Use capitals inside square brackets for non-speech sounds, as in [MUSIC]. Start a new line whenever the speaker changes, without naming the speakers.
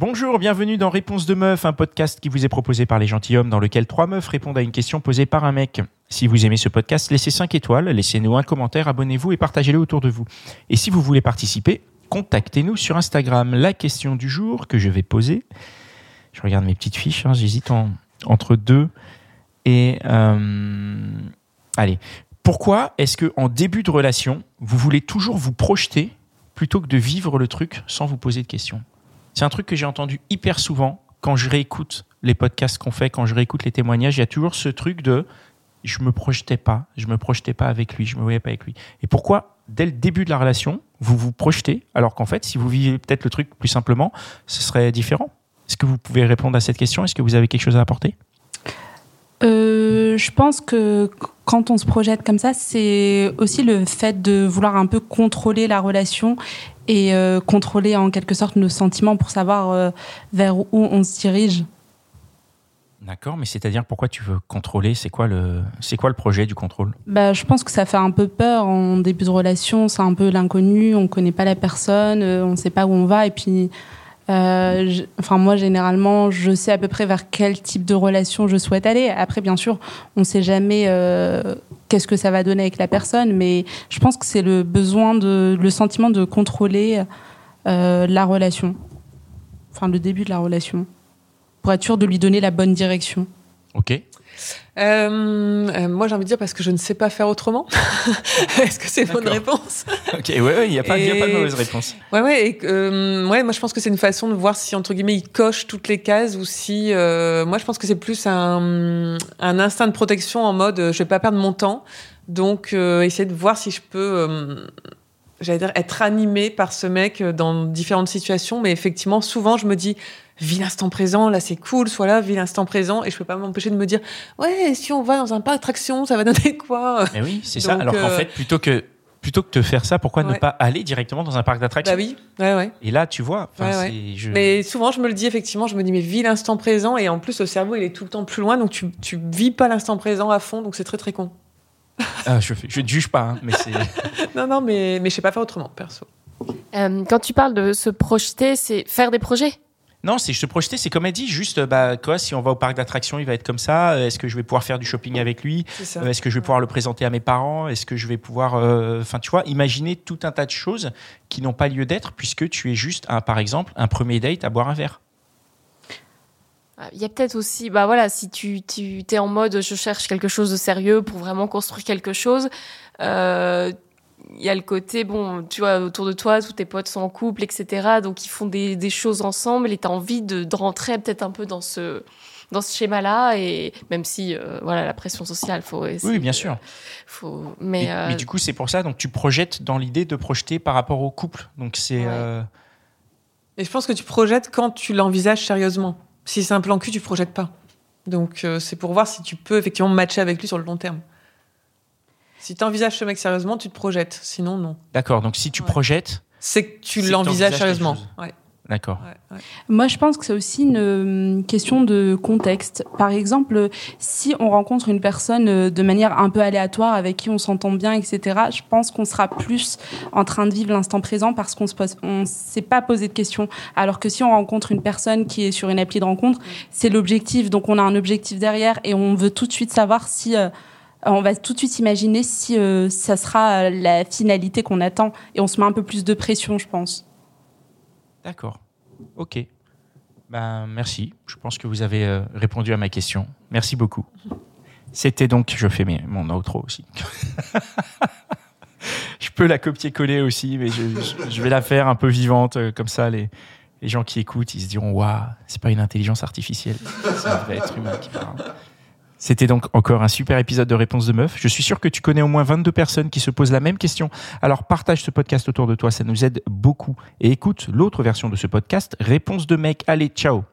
Bonjour, bienvenue dans Réponse de Meuf, un podcast qui vous est proposé par les gentilshommes dans lequel trois meufs répondent à une question posée par un mec. Si vous aimez ce podcast, laissez 5 étoiles, laissez-nous un commentaire, abonnez-vous et partagez-le autour de vous. Et si vous voulez participer, contactez-nous sur Instagram. La question du jour que je vais poser, je regarde mes petites fiches, hein, j'hésite en- entre deux et... euh, allez, pourquoi est-ce que en début de relation, vous voulez toujours vous projeter plutôt que de vivre le truc sans vous poser de questions? C'est un truc que j'ai entendu hyper souvent. Quand je réécoute les podcasts qu'on fait, quand je réécoute les témoignages, il y a toujours ce truc de je me projetais pas, je me projetais pas avec lui, je me voyais pas avec lui. Et pourquoi dès le début de la relation, vous vous projetez alors qu'en fait, si vous viviez peut-être le truc plus simplement, ce serait différent? Est-ce que vous pouvez répondre à cette question? Est-ce que vous avez quelque chose à apporter?
Euh, je pense que qu- quand on se projette comme ça, c'est aussi le fait de vouloir un peu contrôler la relation et euh, contrôler en quelque sorte nos sentiments pour savoir euh, vers où on se dirige.
D'accord, mais c'est-à-dire pourquoi tu veux contrôler? C'est quoi le c'est quoi le projet du contrôle?
Bah, je pense que ça fait un peu peur en début de relation, c'est un peu l'inconnu, on connaît pas la personne, euh, on sait pas où on va et puis je- enfin moi généralement je sais à peu près vers quel type de relation je souhaite aller. Après bien sûr on sait jamais euh, qu'est-ce que ça va donner avec la personne, mais je pense que c'est le besoin de le sentiment de contrôler euh, la relation, enfin le début de la relation, pour être sûr de lui donner la bonne direction.
Ok.
Euh, euh, moi, j'ai envie de dire parce que je ne sais pas faire autrement. [LAUGHS] Est-ce que c'est une bonne réponse?
Ok, ouais, ouais, il n'y a, pas- y a pas de mauvaise réponse.
Ouais, ouais. Et, euh, ouais, moi, je pense que c'est une façon de voir si entre guillemets il coche toutes les cases ou si. euh, moi, je pense que c'est plus un, un instinct de protection en mode je vais pas perdre mon temps, donc essayer de voir si je peux. J'allais dire être animé par ce mec euh, dans différentes situations, mais effectivement, souvent, je me dis, vis l'instant présent, là, c'est cool, soit là, vis l'instant présent, et je peux pas m'empêcher de me dire, ouais, si on va dans un parc d'attractions, ça va donner quoi?
Mais oui, c'est ça. Alors qu'en
euh,
fait, plutôt que plutôt que de faire ça, pourquoi ne pas aller directement dans un parc d'attractions?
Bah oui, ouais, ouais.
Et là, tu vois,
Ouais,
je-
Mais souvent, je me le dis effectivement, je me dis, mais vis l'instant présent, et en plus, le cerveau, il est tout le temps plus loin, donc tu, tu vis pas l'instant présent à fond, donc c'est très très con.
Ah, je je ne juge pas, hein, mais c'est [LAUGHS]
Non, non, mais, mais je sais pas faire autrement, perso.
Euh, quand tu parles de se projeter, c'est faire des projets?
non, c'est je te projeter, c'est comme elle dit, juste bah quoi, si on va au parc d'attractions, il va être comme ça. euh, Est-ce que je vais pouvoir faire du shopping avec lui? Euh, Est-ce que je vais pouvoir le présenter à mes parents? Est-ce que je vais pouvoir, euh, enfin, tu vois, imaginer tout un tas de choses qui n'ont pas lieu d'être puisque tu es juste, un, par exemple, un premier date à boire un verre.
Ah, Il y a peut-être aussi, bah voilà, si tu, tu es en mode je cherche quelque chose de sérieux pour vraiment construire quelque chose, euh, il y a le côté, bon, tu vois, autour de toi, tous tes potes sont en couple, etc. Donc ils font des, des choses ensemble et tu as envie de, de rentrer peut-être un peu dans ce, dans ce schéma-là. Et même si, euh, voilà, la pression sociale, faut essayer,
Oui, bien sûr.
Faut, mais,
Mais,
euh,
mais du coup, c'est pour ça. Donc, tu projettes dans l'idée de projeter par rapport au couple. Donc, c'est.
Ouais.
euh,
Et je pense que tu projettes quand tu l'envisages sérieusement. Si c'est un plan cul, tu projettes pas. Donc, euh, c'est pour voir si tu peux effectivement matcher avec lui sur le long terme. Si tu envisages ce mec sérieusement, tu te projettes. Sinon, non.
D'accord. Donc, si tu
Ouais.
projettes,
C'est que tu l'envisages sérieusement. Ouais,
d'accord.
Moi, je pense que c'est aussi une euh, question de contexte. Par exemple, si on rencontre une personne euh, de manière un peu aléatoire, avec qui on s'entend bien, etc., je pense qu'on sera plus en train de vivre l'instant présent parce qu'on on s'est pas posé de questions. Alors que si on rencontre une personne qui est sur une appli de rencontre, c'est l'objectif. Donc, on a un objectif derrière et on veut tout de suite savoir si euh, on va tout de suite imaginer si ça sera la finalité qu'on attend et on se met un peu plus de pression, je pense.
D'accord. Ok. Ben, merci. Je pense que vous avez euh, répondu à ma question. Merci beaucoup. C'était donc, je fais mon outro aussi. [LAUGHS] je peux la copier-coller aussi, mais je, vais la faire un peu vivante, euh, comme ça les, les gens qui écoutent, ils se diront Waouh, c'est pas une intelligence artificielle, c'est un vrai être humain qui parle. C'était donc encore un super épisode de Réponse de Meuf. Je suis sûr que tu connais au moins 22 personnes qui se posent la même question. Alors partage ce podcast autour de toi, ça nous aide beaucoup. Et écoute l'autre version de ce podcast, Réponse de mec. Allez, ciao